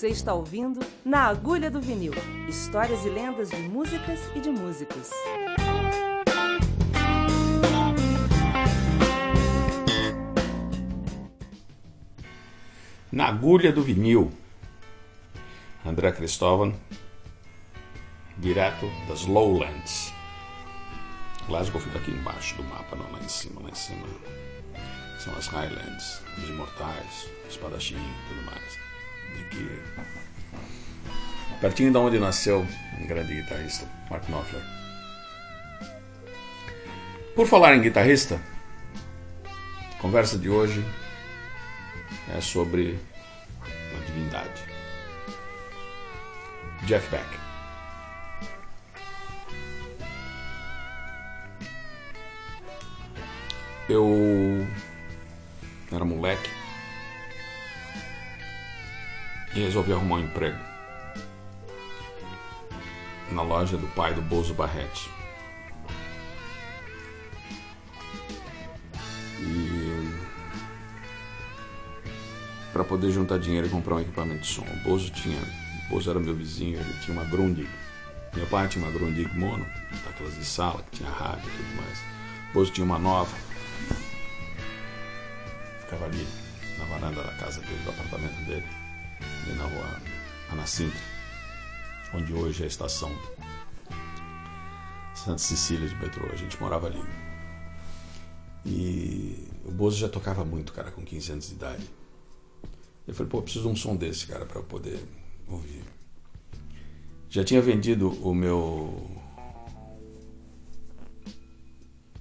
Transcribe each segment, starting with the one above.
Você está ouvindo Na Agulha do Vinil histórias e lendas de músicas e de músicos. Na Agulha do Vinil, André Cristóvão, direto das Lowlands. Glasgow fica aqui embaixo do mapa, não lá em cima, lá em cima são as Highlands, os imortais, espadachim e tudo mais. Aqui, pertinho de onde nasceu um grande guitarrista, Mark Knopfler. Por falar em guitarrista, a conversa de hoje é sobre a divindade. Jeff Beck. Eu era moleque resolvi arrumar um emprego na loja do pai do Bozo Barrete. E para poder juntar dinheiro e comprar um equipamento de som. O Bozo tinha, o Bozo era meu vizinho, ele tinha uma Grundig. Meu pai tinha uma Grundig mono, daquelas de sala que tinha rádio e tudo mais. O Bozo tinha uma nova ficava ali na varanda da casa dele, do apartamento dele, ali na rua Ana Sintra, onde hoje é a estação Santa Cecília de metrô. A gente morava ali. E o Bozo já tocava muito, cara, com 15 anos de idade. Eu falei, pô, preciso de um som desse, cara, para poder ouvir. Já tinha vendido o meu.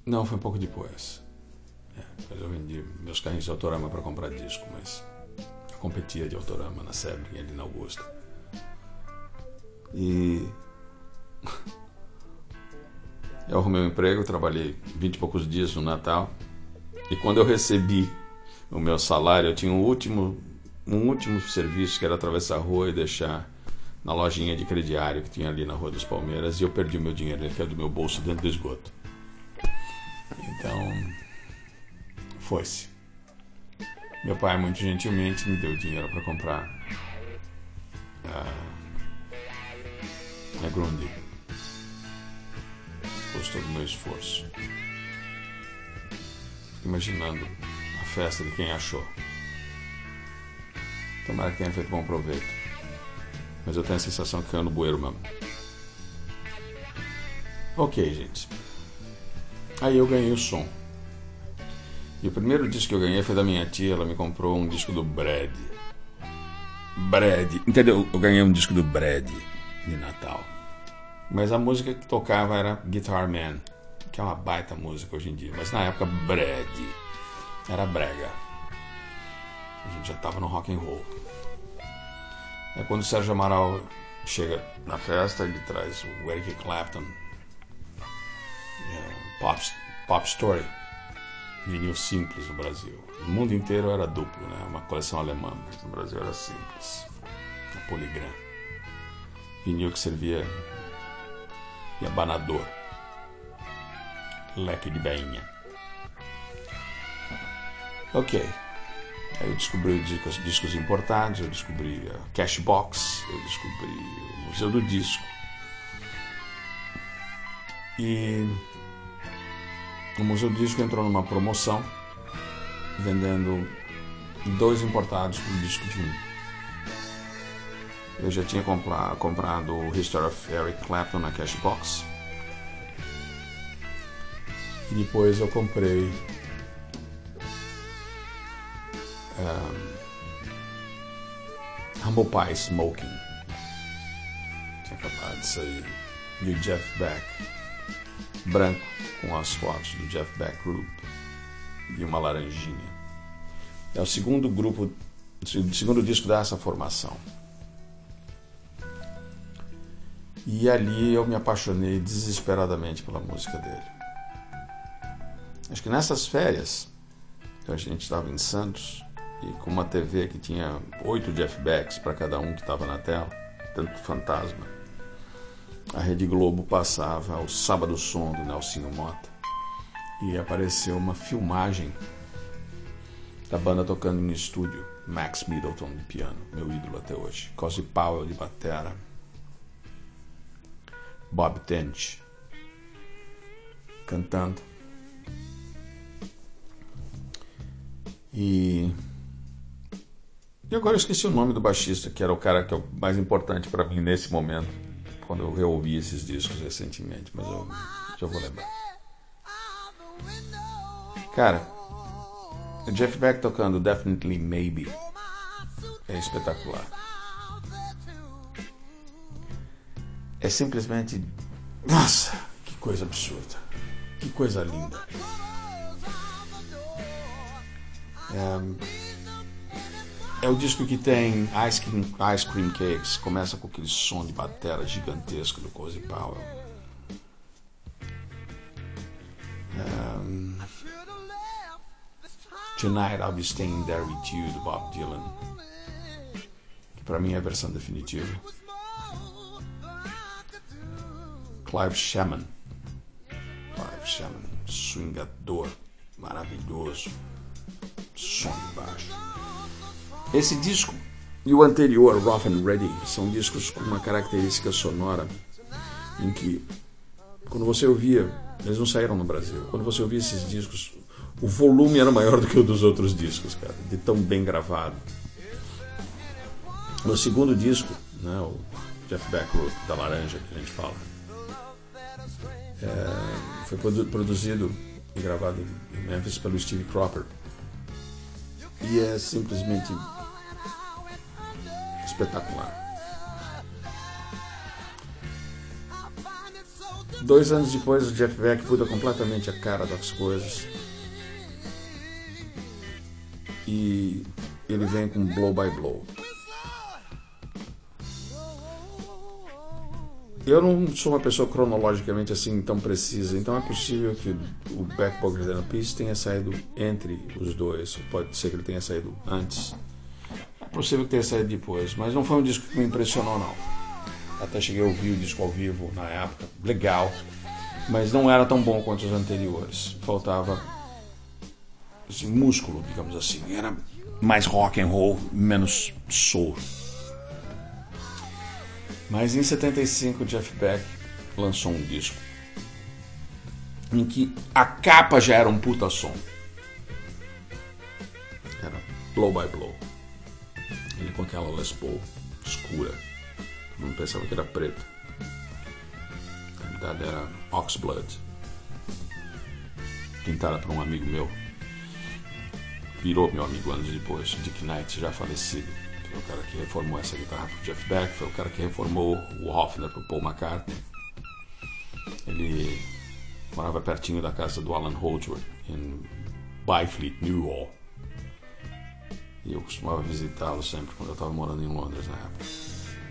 Não, foi um pouco depois. Mas eu vendi meus carrinhos de autorama para comprar disco, mas competia de autorama na Sebring, ali na Augusta. E eu arrumei um emprego, trabalhei vinte e poucos dias no Natal. E quando eu recebi o meu salário, eu tinha um último, um último serviço que era atravessar a rua e deixar na lojinha de crediário que tinha ali na Rua dos Palmeiras e eu perdi o meu dinheiro, ele caiu do meu bolso dentro do esgoto. Então, foi-se. Meu pai, muito gentilmente, me deu dinheiro para comprar a, a Grundig. Gostou do meu esforço. Imaginando a festa de quem achou. Tomara que tenha feito bom proveito. Mas eu tenho a sensação que caiu no bueiro mesmo. Ok, gente. Aí eu ganhei o som. E o primeiro disco que eu ganhei foi da minha tia, ela me comprou um disco do Brad. Brad, entendeu? Eu ganhei um disco do Brad de Natal. Mas a música que tocava era Guitar Man, que é uma baita música hoje em dia. Mas na época, Brad era brega. A gente já tava no rock and roll. É quando o Sérgio Amaral chega na festa, ele traz o Eric Clapton, é, Pop, Pop Story vinil simples no Brasil. No mundo inteiro era duplo, né? Uma coleção alemã, mas no Brasil era simples. A Polygram. Vinil que servia de abanador. Leque de veinha. Ok. Aí eu descobri discos, discos importados, eu descobri a Cashbox, eu descobri o Museu do Disco. E o Museu do Disco entrou numa promoção, vendendo dois importados por disco de um. Eu já tinha comprado o History of Eric Clapton na Cashbox. E depois eu comprei um, Humble Pie Smoking. Tinha acabado de sair. E o Jeff Beck, branco com as fotos do Jeff Beck Group e uma laranjinha. É o segundo grupo, o segundo disco dessa formação. E ali eu me apaixonei desesperadamente pela música dele. Acho que nessas férias, a gente estava em Santos e com uma TV que tinha oito Jeff Becks para cada um que estava na tela, tanto fantasma a Rede Globo passava o Sábado Som do Nelsinho Mota e apareceu uma filmagem da banda tocando no estúdio. Max Middleton de piano, meu ídolo até hoje. Cozy Powell de batera. Bob Tench cantando. E e agora eu esqueci o nome do baixista, que era o cara que é o mais importante para mim nesse momento, quando eu reouvi esses discos recentemente, mas eu já vou lembrar. Cara, Jeff Beck tocando Definitely Maybe é espetacular. É simplesmente. Nossa, que coisa absurda. Que coisa linda. É, é o disco que tem Ice Cream, Ice Cream Cakes, começa com aquele som de batera gigantesco do Cozy Powell. Um, Tonight I'll Be Staying There With You, do Bob Dylan. Que pra mim é a versão definitiva. Clive Shaman. Clive Shaman, swingador, maravilhoso. Som de baixo. Esse disco e o anterior, Rough and Ready, são discos com uma característica sonora em que, quando você ouvia, eles não saíram no Brasil, quando você ouvia esses discos, o volume era maior do que o dos outros discos, cara, de tão bem gravado. No segundo disco, né, o Jeff Beck da Laranja, que a gente fala, é, foi produzido e gravado em Memphis pelo Steve Cropper. E é simplesmente espetacular. Dois anos depois, o Jeff Beck muda completamente a cara das coisas. E ele vem com Blow by Blow. Eu não sou uma pessoa cronologicamente assim tão precisa, então é possível que o Pocket and Peace tenha saído entre os dois, pode ser que ele tenha saído antes possível que tenha saído depois, mas não foi um disco que me impressionou, não. Até cheguei a ouvir o disco ao vivo na época, legal, mas não era tão bom quanto os anteriores. Faltava assim, músculo, digamos assim. Era mais rock and roll, menos soul. Mas em 75, Jeff Beck lançou um disco em que a capa já era um puta som. Era Blow by Blow. Com aquela Les Paul escura. Não pensava que era preta. Na realidade era Oxblood. Pintada por um amigo meu. Virou meu amigo anos depois, Dick Knight, já falecido. Foi o cara que reformou essa guitarra pro Jeff Beck, foi o cara que reformou o Hofner pro Paul McCartney. Ele morava pertinho da casa do Alan Holdsworth, em Byfleet, Newhall. E eu costumava visitá-lo sempre quando eu estava morando em Londres na época.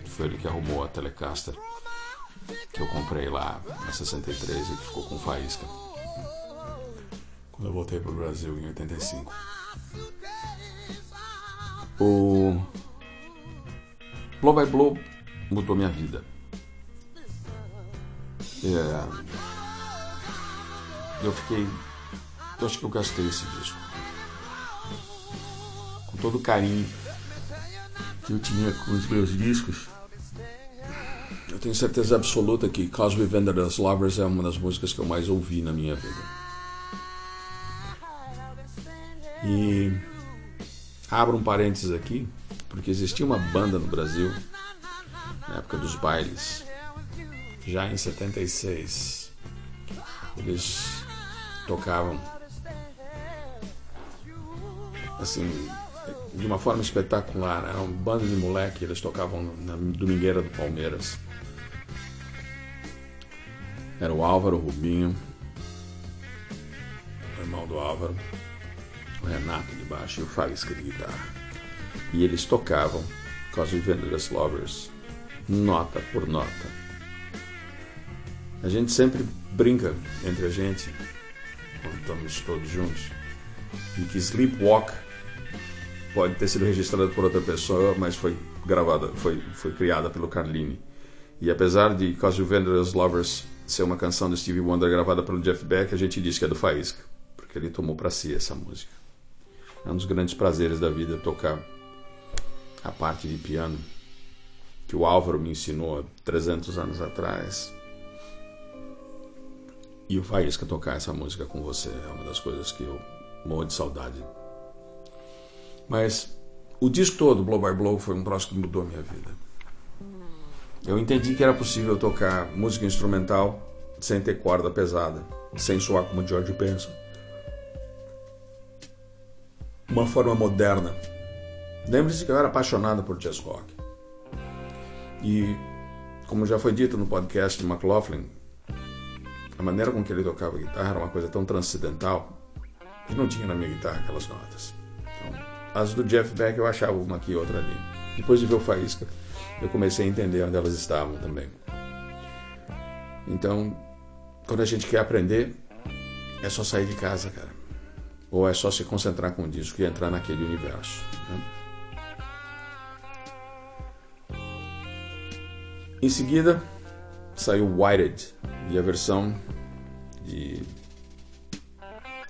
Foi ele que arrumou a Telecaster que eu comprei lá na 63 e que ficou com faísca. Quando eu voltei para o Brasil em 85. O Blow by Blow mudou minha vida. É... Eu fiquei. Eu acho que eu gastei esse disco todo o carinho que eu tinha com os meus discos. Eu tenho certeza absoluta que Cosby Vendor's Lovers é uma das músicas que eu mais ouvi na minha vida. E abro um parênteses aqui, porque existia uma banda no Brasil, na época dos bailes, já em 76. Eles tocavam assim de uma forma espetacular. Era um bando de moleque, eles tocavam na Domingueira do Palmeiras. Era o Álvaro o Rubinho, o irmão do Álvaro, o Renato de baixo e o Faísca de guitarra. E eles tocavam We Vendors Lovers, nota por nota. A gente sempre brinca entre a gente, quando estamos todos juntos, e que Sleepwalk pode ter sido registrada por outra pessoa, mas foi gravada, foi, foi criada pelo Carlini. E apesar de Cause Vendors Lovers ser uma canção do Stevie Wonder gravada pelo Jeff Beck, a gente diz que é do Faísca, porque ele tomou para si essa música. É um dos grandes prazeres da vida tocar a parte de piano que o Álvaro me ensinou há 300 anos atrás. E o Faísca tocar essa música com você é uma das coisas que eu morro de saudade. Mas o disco todo, Blow by Blow, foi um troço que mudou a minha vida. Eu entendi que era possível tocar música instrumental sem ter corda pesada, sem soar como George Benson. Uma forma moderna. Lembre-se que eu era apaixonado por jazz rock. E, como já foi dito no podcast de McLaughlin, a maneira com que ele tocava guitarra era uma coisa tão transcendental que não tinha na minha guitarra aquelas notas. As do Jeff Beck eu achava uma aqui e outra ali. Depois de ver o Faísca, eu comecei a entender onde elas estavam também. Então, quando a gente quer aprender, é só sair de casa, cara. Ou é só se concentrar com o disco e entrar naquele universo. Né? Em seguida, saiu Whited e a versão de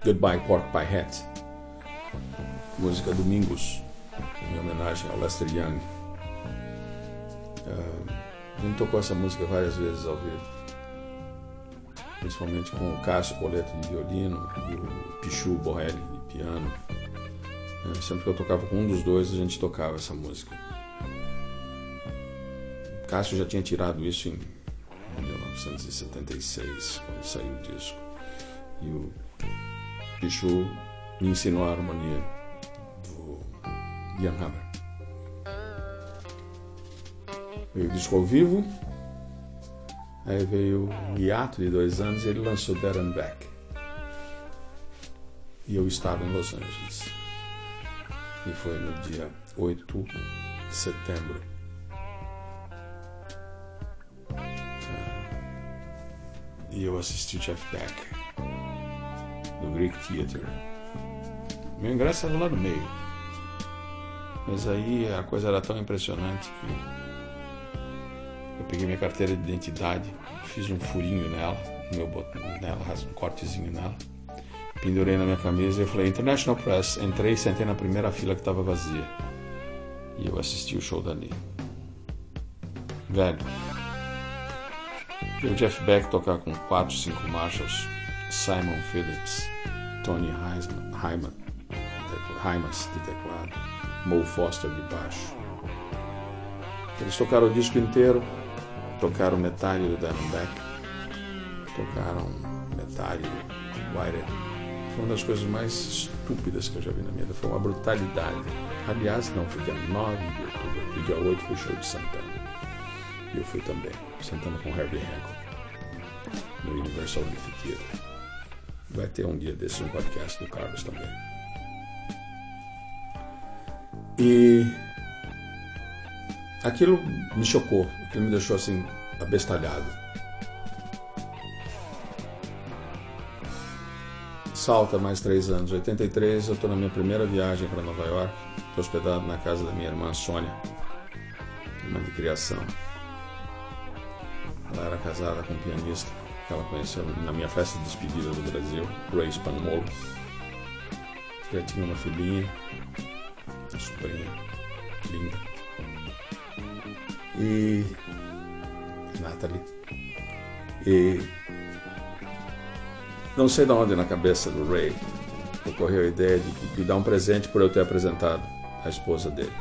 Goodbye Pork Pie Hat, música Domingos, em homenagem ao Lester Young. A gente tocou essa música várias vezes ao vivo, principalmente com o Cássio Poleto de violino e o Pichu Borrelli de piano. Uh, sempre que eu tocava com um dos dois, a gente tocava essa música. Cássio já tinha tirado isso em 1976, quando saiu o disco. E o Pichu me ensinou a harmonia Ian Hammer. Veio o disco ao vivo, aí veio um hiato de dois anos e ele lançou Dead and Back. E eu estava em Los Angeles. E foi no dia 8 de setembro e eu assisti Jeff Beck no Greek Theater. Meu ingresso estava lá no meio. Mas aí a coisa era tão impressionante que eu peguei minha carteira de identidade, fiz um furinho nela, meu nela, um cortezinho nela, pendurei na minha camisa e falei International Press, entrei e sentei na primeira fila que estava vazia. E eu assisti o show dali. Velho, o Jeff Beck tocar com quatro, cinco marchas, Simon Phillips, Tony Hyman, Hymas de teclado, Mo Foster de baixo. Eles tocaram o disco inteiro, tocaram metade do Beck, tocaram metade do White. Foi uma das coisas mais estúpidas que eu já vi na minha vida. Foi uma brutalidade. Aliás, não, foi dia 9 de outubro, e dia 8 foi o show de Santana. E eu fui também, sentando com Herbie Hancock no Universal Theater. Vai ter um dia desse um podcast do Carlos também. E aquilo me chocou, aquilo me deixou assim abestalhado. Salta mais três anos, 83, eu estou na minha primeira viagem para Nova York, estou hospedado na casa da minha irmã Sônia, irmã de criação. Ela era casada com um pianista que ela conheceu na minha festa de despedida do Brasil, Ray Spanmolo. Já tinha uma filhinha, sobrinha, linda. E. Natalie. E. Não sei de onde na cabeça do Ray ocorreu a ideia de me dar um presente por eu ter apresentado a esposa dele.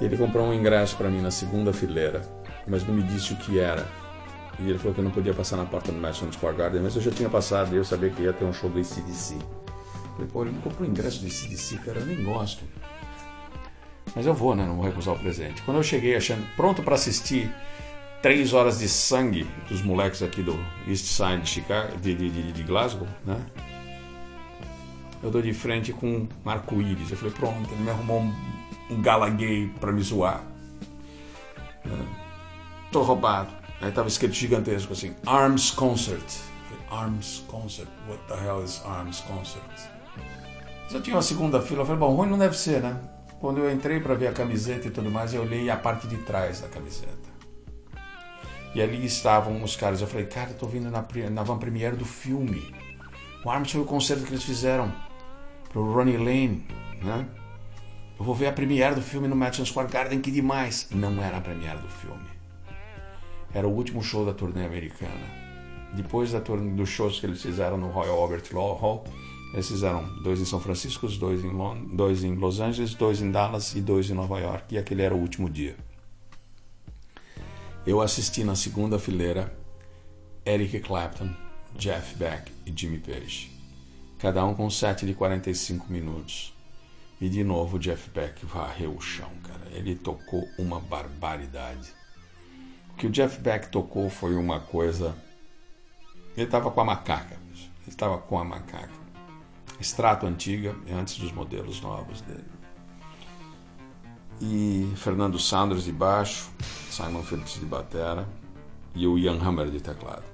E ele comprou um ingresso para mim na segunda fileira mas não me disse o que era. E ele falou que eu não podia passar na porta do Madison Square Garden, mas eu já tinha passado e eu sabia que ia ter um show do ACDC. Falei, pô, ele me comprou ingresso do ACDC, cara, eu nem gosto. Mas eu vou, né? Não vou recusar o presente. Quando eu cheguei achando pronto para assistir três horas de sangue dos moleques aqui do East Side de, Chicago, de, de, de, Glasgow, né? Eu dou de frente com um arco-íris. Eu falei, pronto, ele me arrumou um, um gala gay pra me zoar. Né? tô roubado. Aí tava escrito gigantesco assim, Arms Concert. Arms Concert, what the hell is Arms Concert? Já tinha uma segunda fila, eu falei, bom, ruim não deve ser, né? Quando eu entrei para ver a camiseta e tudo mais, eu olhei a parte de trás da camiseta. E ali estavam os caras. Eu falei, cara, eu tô vindo na, na van premiere do filme. O Arms foi o concerto que eles fizeram pro Ronnie Lane, né? Eu vou ver a premiere do filme no Madison Square Garden, que demais. Não era a premiere do filme. Era o último show da turnê americana. Depois da turnê, dos shows que eles fizeram no Royal Albert Hall, eles fizeram dois em São Francisco, dois em, dois em Los Angeles, dois em Dallas e dois em Nova York. E aquele era o último dia. Eu assisti na segunda fileira Eric Clapton, Jeff Beck e Jimmy Page. Cada um com um de 45 minutos. E de novo Jeff Beck varreu o chão, cara. Ele tocou uma barbaridade. O que o Jeff Beck tocou foi uma coisa. Ele estava com a macaca. Ele estava com a macaca extrato antiga, antes dos modelos novos dele. E Fernando Sanders de baixo, Simon Phillips de batera e o Ian Hammer de teclado.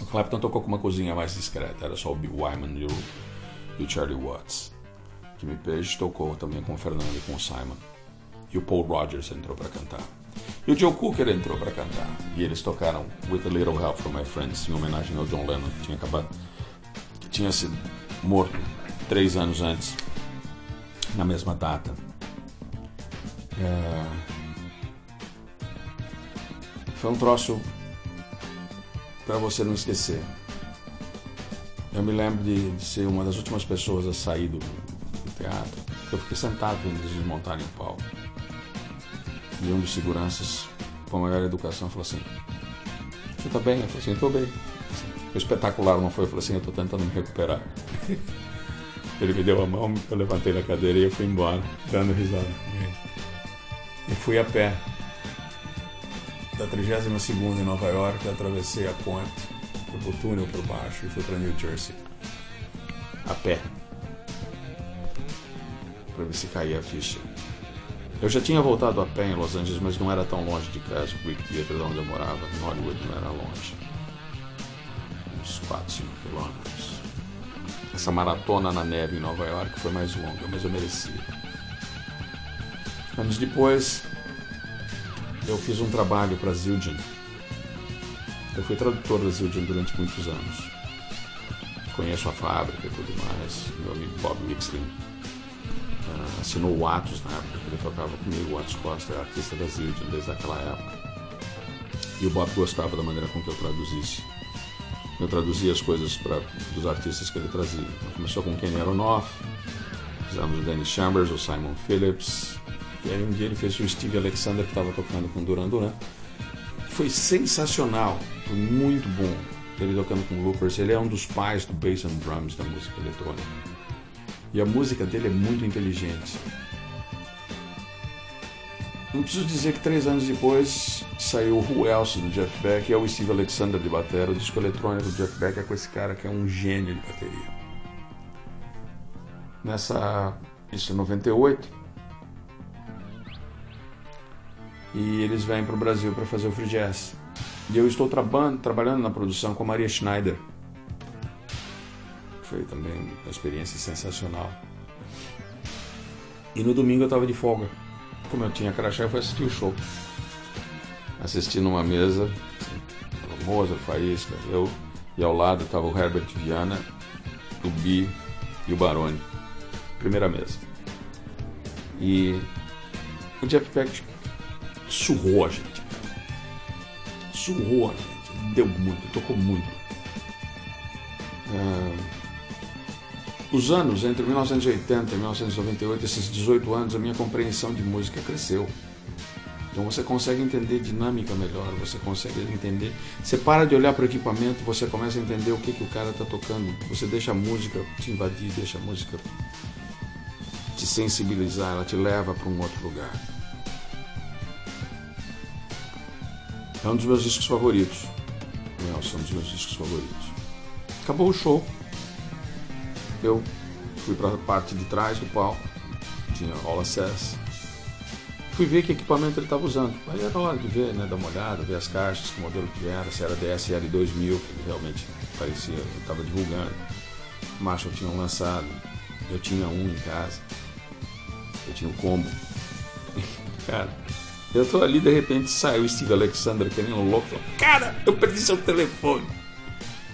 O Clapton tocou com uma cozinha mais discreta, era só o Bill Wyman e o, e o Charlie Watts. Jimmy Page tocou também com o Fernando e com o Simon. E o Paul Rogers entrou para cantar. E o Joe Cooker entrou para cantar. E eles tocaram With a Little Help from My Friends em homenagem ao John Lennon, que tinha acabado tinha sido morto três anos antes, na mesma data. É... Foi um troço para você não esquecer. Eu me lembro de, de, ser uma das últimas pessoas a sair do, do teatro. Eu fiquei sentado quando eles desmontarem o palco. E um dos seguranças, com a maior educação, falou assim: Você tá bem? Eu falei assim: Estou bem. Espetacular não foi, eu falei assim, eu estou tentando me recuperar. Ele me deu a mão, eu levantei da cadeira e eu fui embora, dando risada. E fui a pé. Da 32 em Nova York, atravessei a ponte, fui pro túnel por baixo e fui para New Jersey. A pé. Para ver se caía a ficha. Eu já tinha voltado a pé em Los Angeles, mas não era tão longe de casa. O Greek Theater, onde eu morava, em Hollywood, não era longe uns 4, 5 quilômetros. Essa maratona na neve em Nova York foi mais longa, mas eu merecia. Anos depois, eu fiz um trabalho para Zildjian. Eu fui tradutor da Zildjian durante muitos anos. Conheço a fábrica e tudo mais. Meu amigo Bob Mixlin uh, assinou o Atos na época ele tocava comigo. O Atos Costa é artista da Zildjian desde aquela época. E o Bob gostava da maneira com que eu traduzisse eu traduzia as coisas para dos artistas que ele trazia. Começou com Kenny Aronoff, fizemos o Danny Chambers, o Simon Phillips, e aí um dia ele fez o Steve Alexander que estava tocando com Duran Duran. Foi sensacional, foi muito bom ele tocando com Loopers. Ele é um dos pais do bass and drums da música eletrônica. E a música dele é muito inteligente. Não preciso dizer que três anos depois saiu Who Else do Jeff Beck e é o Steve Alexander de bateria. O disco eletrônico do Jeff Beck é com esse cara que é um gênio de bateria. Nessa. Isso em 98. E eles vêm para o Brasil para fazer o Free Jazz. E eu estou trabalhando na produção com a Maria Schneider. Foi também uma experiência sensacional. E no domingo eu estava de folga como eu tinha crachá, eu fui assistir o show. Assisti numa mesa, assim, Moza, Faísca, eu, e ao lado estava o Herbert Viana, o Bi e o Baroni. Primeira mesa. E o Jeff Beck surrou a gente, Surrou a gente. Deu muito, tocou muito. É os anos entre 1980 e 1998, esses 18 anos, a minha compreensão de música cresceu. Então você consegue entender dinâmica melhor, você consegue entender. Você para de olhar para o equipamento, você começa a entender o que, que o cara está tocando. Você deixa a música te invadir, deixa a música te sensibilizar, ela te leva para um outro lugar. É um dos meus discos favoritos. Nelson, é um dos meus discos favoritos. Acabou o show eu fui para a parte de trás do palco, tinha all access. Fui ver que equipamento ele estava usando. Aí era hora de ver, né, dar uma olhada, ver as caixas, que modelo que era, se era DSL 2000, que ele realmente parecia, estava divulgando. Marshall tinham lançado, eu tinha um em casa, eu tinha um combo. Cara, eu tô ali, de repente saiu o Steve Alexander querendo louco, falou, cara, eu perdi seu telefone.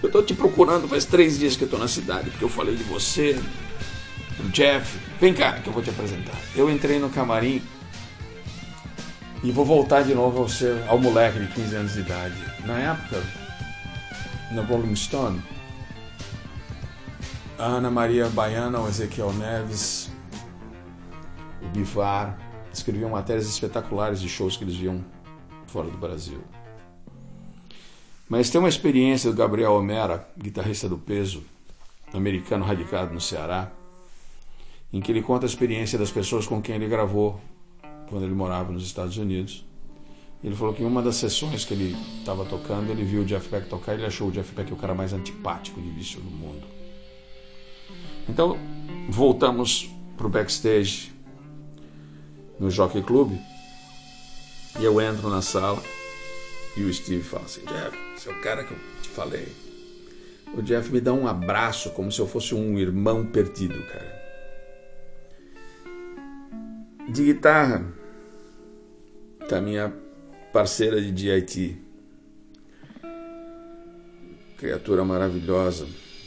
Eu tô te procurando faz três dias que eu tô na cidade, porque eu falei de você, do Jeff. Vem cá que eu vou te apresentar. Eu entrei no camarim e vou voltar de novo ao, seu, ao moleque de 15 anos de idade. Na época, no Rolling Stone, a Ana Maria Baiana, o Ezequiel Neves, o Bivar, escreviam matérias espetaculares de shows que eles viam fora do Brasil. Mas tem uma experiência do Gabriel Homera, guitarrista do peso, americano radicado no Ceará, em que ele conta a experiência das pessoas com quem ele gravou quando ele morava nos Estados Unidos. Ele falou que em uma das sessões que ele estava tocando, ele viu o Jeff Beck tocar e ele achou o Jeff Beck o cara mais antipático de vício do mundo. Então, voltamos para o backstage no Jockey Club e eu entro na sala e o Steve fala assim: Jeff, esse é o cara que eu te falei. O Jeff me dá um abraço como se eu fosse um irmão perdido, cara. De guitarra, tá minha parceira de DIT. Criatura maravilhosa.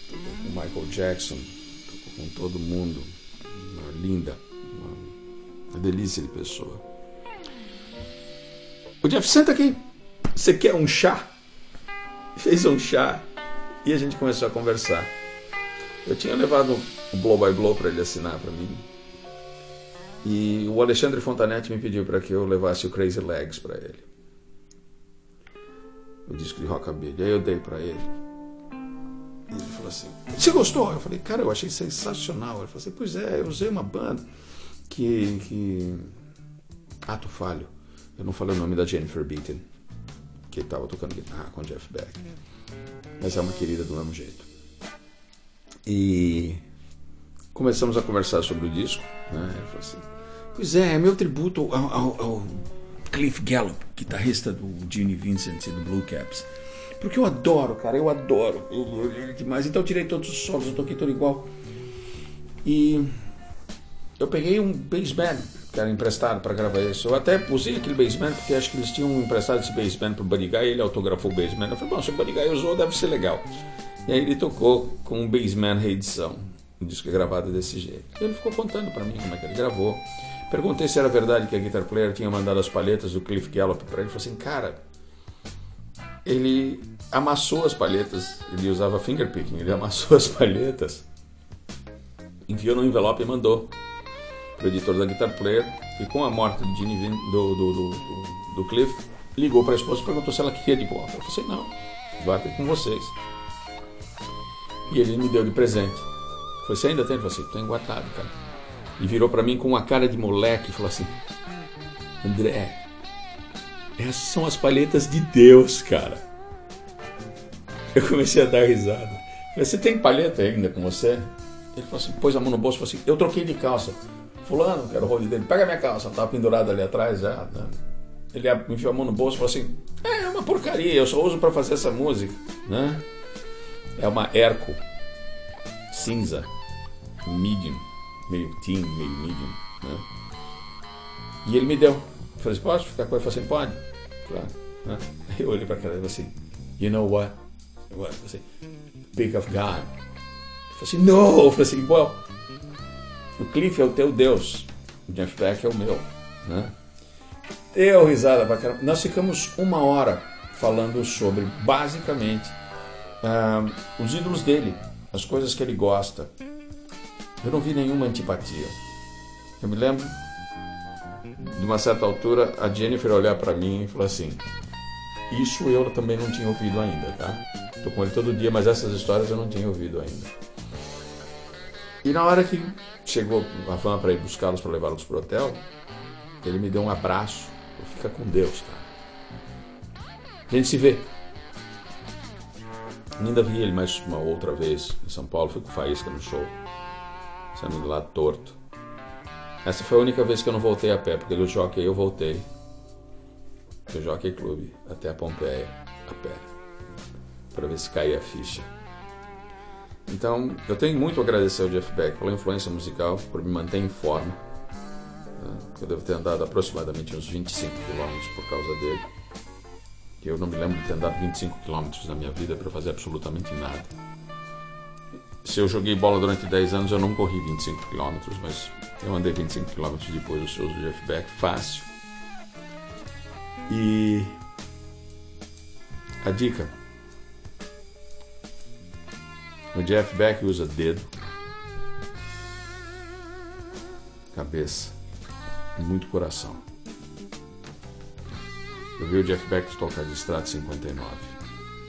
Tocou com Michael Jackson, tocou com todo mundo. Uma linda, uma, delícia de pessoa. O Jeff, senta aqui. Você quer um chá? Fez um chá e a gente começou a conversar. Eu tinha levado o Blow by Blow para ele assinar para mim. E o Alexandre Fontanetti me pediu para que eu levasse o Crazy Legs para ele. O disco de rockabilly. Aí eu dei para ele. E ele falou assim: Você gostou? Eu falei: Cara, eu achei sensacional. Ele falou assim: Pois é, eu usei uma banda que. que... Ato falho. Eu não falei o nome da Jennifer Beaton que estava tocando guitarra com Jeff Beck. Mas é uma querida do mesmo jeito. E começamos a conversar sobre o disco. Né? Ele falou assim: Pois é, é meu tributo ao, ao, ao Cliff Gallup, guitarrista do Gene Vincent e do Blue Caps. Porque eu adoro, cara, eu adoro. Eu, demais. Então eu tirei todos os solos, eu toquei tudo igual. E eu peguei um bass band que era emprestado para gravar isso. Eu até usei aquele bassman porque acho que eles tinham emprestado esse bassman pro Buddy Guy e ele autografou o bassman. Eu falei, bom, se o Guy usou, deve ser legal. E aí ele tocou com um bassman reedição, um disco gravado desse jeito. Ele ficou contando para mim como é que ele gravou. Perguntei se era verdade que a Guitar Player tinha mandado as palhetas do Cliff Gallup para ele. Ele falou assim, cara, ele amassou as palhetas, ele usava fingerpicking, ele amassou as palhetas, enviou no envelope e mandou o editor da Guitar Player, e com a morte do, Gene, do, do, do, do Cliff, ligou para a esposa e perguntou se ela queria de volta. Eu falei assim, não, vai ter com vocês. E ele me deu de presente. Falei, você ainda tem? Eu falei assim, tenho guardado, cara. E virou para mim com uma cara de moleque e falou assim, André, essas são as palhetas de Deus, cara. Eu comecei a dar risada. Falei, você tem palheta ainda com você? Ele falou assim, pôs a mão no bolso e falou assim, eu troquei de calça. Fulano, que era o rolo dele, pega minha calça, estava pendurado ali atrás já. Né? Ele enfiou a mão no bolso e falou assim: é, é uma porcaria, eu só uso para fazer essa música. Né? É uma Erco cinza, medium, meio teen, meio medium. Né? E ele me deu. Eu falei: pode ficar com ele? Falei assim: pode. Claro. Né? Eu olhei para aquela e falei assim: you know what? what? Eu falei assim, Big of God. Eu falei assim: no! Eu falei assim: well. O Cliff é o teu Deus, o Jeff Beck é o meu. Né? Deu risada pra caramba. Nós ficamos uma hora falando sobre, basicamente, uh, os ídolos dele, as coisas que ele gosta. Eu não vi nenhuma antipatia. Eu me lembro, de uma certa altura, a Jennifer olhar para mim e falar assim: Isso eu também não tinha ouvido ainda, tá? Tô com ele todo dia, mas essas histórias eu não tinha ouvido ainda. E na hora que chegou a van para ir buscá-los, para levá-los para o hotel, ele me deu um abraço. Fica com Deus, cara. A gente se vê. Ainda vi ele mais uma outra vez em São Paulo, fui com Faísca no show, saindo lá torto. Essa foi a única vez que eu não voltei a pé, porque do Jockey eu voltei. Do Jockey Clube até a Pompeia, a pé. Para ver se caía a ficha. Então, eu tenho muito a agradecer ao Jeff Beck pela influência musical, por me manter em forma. Né? Eu devo ter andado aproximadamente uns 25 quilômetros por causa dele. Eu não me lembro de ter andado 25 quilômetros na minha vida para fazer absolutamente nada. Se eu joguei bola durante 10 anos, eu não corri 25 quilômetros, mas eu andei 25 quilômetros depois do show do Jeff Beck, fácil. E a dica: o Jeff Beck usa dedo, cabeça e muito coração. Eu vi o Jeff Beck tocar de Strat 59.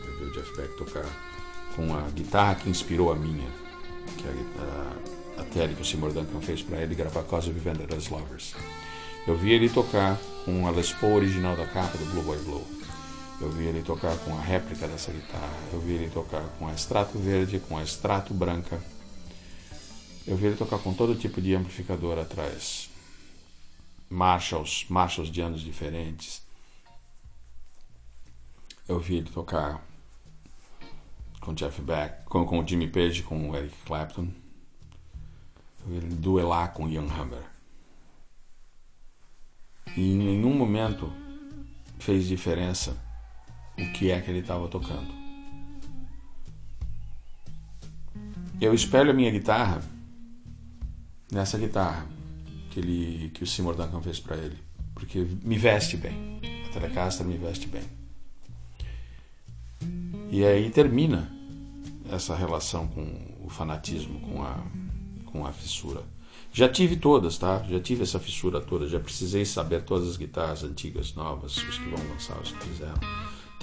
Eu vi o Jeff Beck tocar com a guitarra que inspirou a minha, que é a, a Terry que o Seymour Duncan fez para ele gravar Cause of Vendors Lovers. Eu vi ele tocar com a Les Paul original da capa do Blue Boy Blue. Eu vi ele tocar com a réplica dessa guitarra. Eu vi ele tocar com a extrato verde, com a extrato branca. Eu vi ele tocar com todo tipo de amplificador atrás. Marshalls, Marshalls de anos diferentes. Eu vi ele tocar com Jeff Beck, com, com Jimmy Page, com o Eric Clapton. Eu vi ele duelar com Ian Hammer. E em nenhum momento fez diferença o que é que ele estava tocando. Eu espelho a minha guitarra nessa guitarra que ele que o Seymour Duncan fez para ele, porque me veste bem. A Telecaster me veste bem. E aí termina essa relação com o fanatismo, com a com a fissura. Já tive todas, tá? Já tive essa fissura toda, já precisei saber todas as guitarras antigas, novas, os que vão lançar, os que fizeram.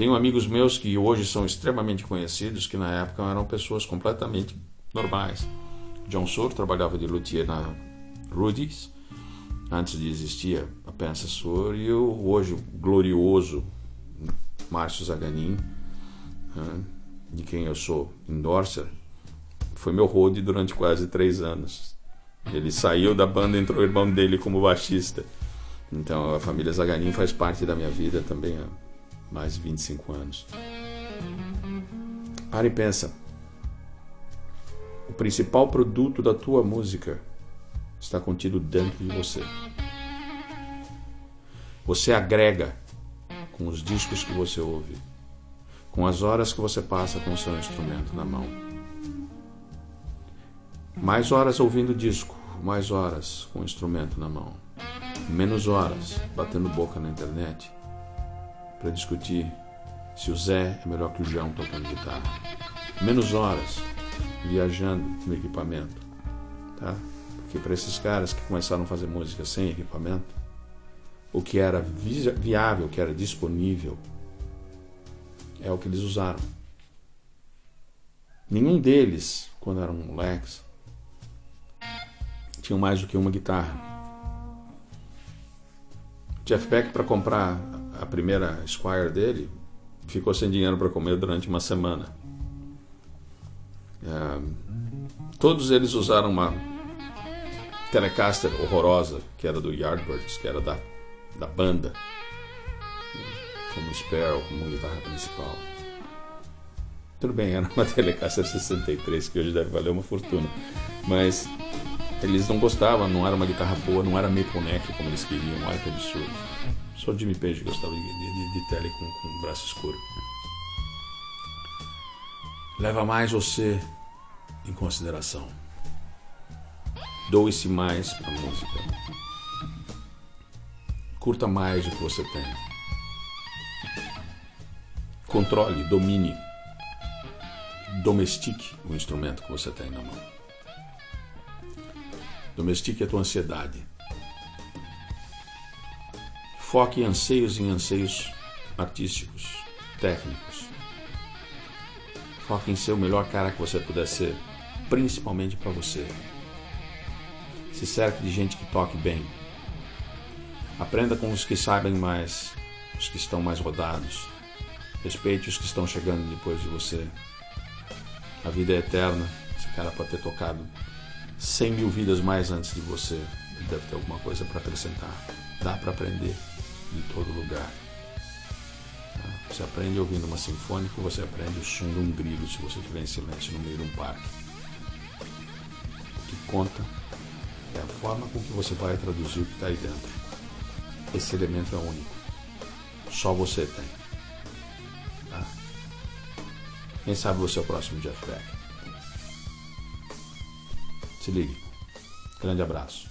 Tenho amigos meus que hoje são extremamente conhecidos, que na época eram pessoas completamente normais. John Sur trabalhava de luthier na Rudy's, antes de existir a Pensa Sur, e o hoje glorioso Márcio Zaganin, de quem eu sou endorser, foi meu road durante quase três anos. Ele saiu da banda, entrou o irmão dele como baixista. Então a família Zaganin faz parte da minha vida também mais de 25 anos. Para e pensa. O principal produto da tua música está contido dentro de você. Você agrega com os discos que você ouve, com as horas que você passa com o seu instrumento na mão. Mais horas ouvindo disco, mais horas com o instrumento na mão. Menos horas batendo boca na internet para discutir se o Zé é melhor que o João tocando guitarra. Menos horas viajando no equipamento, tá? Porque para esses caras que começaram a fazer música sem equipamento, o que era viável, o que era disponível, é o que eles usaram. Nenhum deles, quando eram moleques, tinham mais do que uma guitarra. Jeff Beck, para comprar a primeira Squire dele, ficou sem dinheiro para comer durante uma semana. É, todos eles usaram uma Telecaster horrorosa, que era do Yardbirds, que era da, da banda, como Sparrow, como guitarra principal. Tudo bem, era uma Telecaster 63, que hoje deve valer uma fortuna, mas eles não gostavam, não era uma guitarra boa, não era Maple Neck como eles queriam, olha que absurdo. Só Jimmy Page gostava de, de, de tele com, com braço escuro. Leva mais você em consideração. Doe-se mais para a música. Curta mais o que você tem. Controle, domine, domestique o instrumento que você tem na mão. Domestique a tua ansiedade. Foque anseios em anseios artísticos, técnicos. Foque em ser o melhor cara que você puder ser, principalmente para você. Se cerque de gente que toque bem. Aprenda com os que sabem mais, os que estão mais rodados. Respeite os que estão chegando depois de você. A vida é eterna. Esse cara pode ter tocado 100 mil vidas mais antes de você. Ele deve ter alguma coisa para acrescentar. Dá para aprender em todo lugar. Tá? Você aprende ouvindo uma sinfônica, você aprende o som de um grilo se você estiver em silêncio no meio de um parque. O que conta é a forma com que você vai traduzir o que está aí dentro. Esse elemento é único. Só você tem. Quem sabe você é o próximo Jeff Beck. Se ligue. Grande abraço.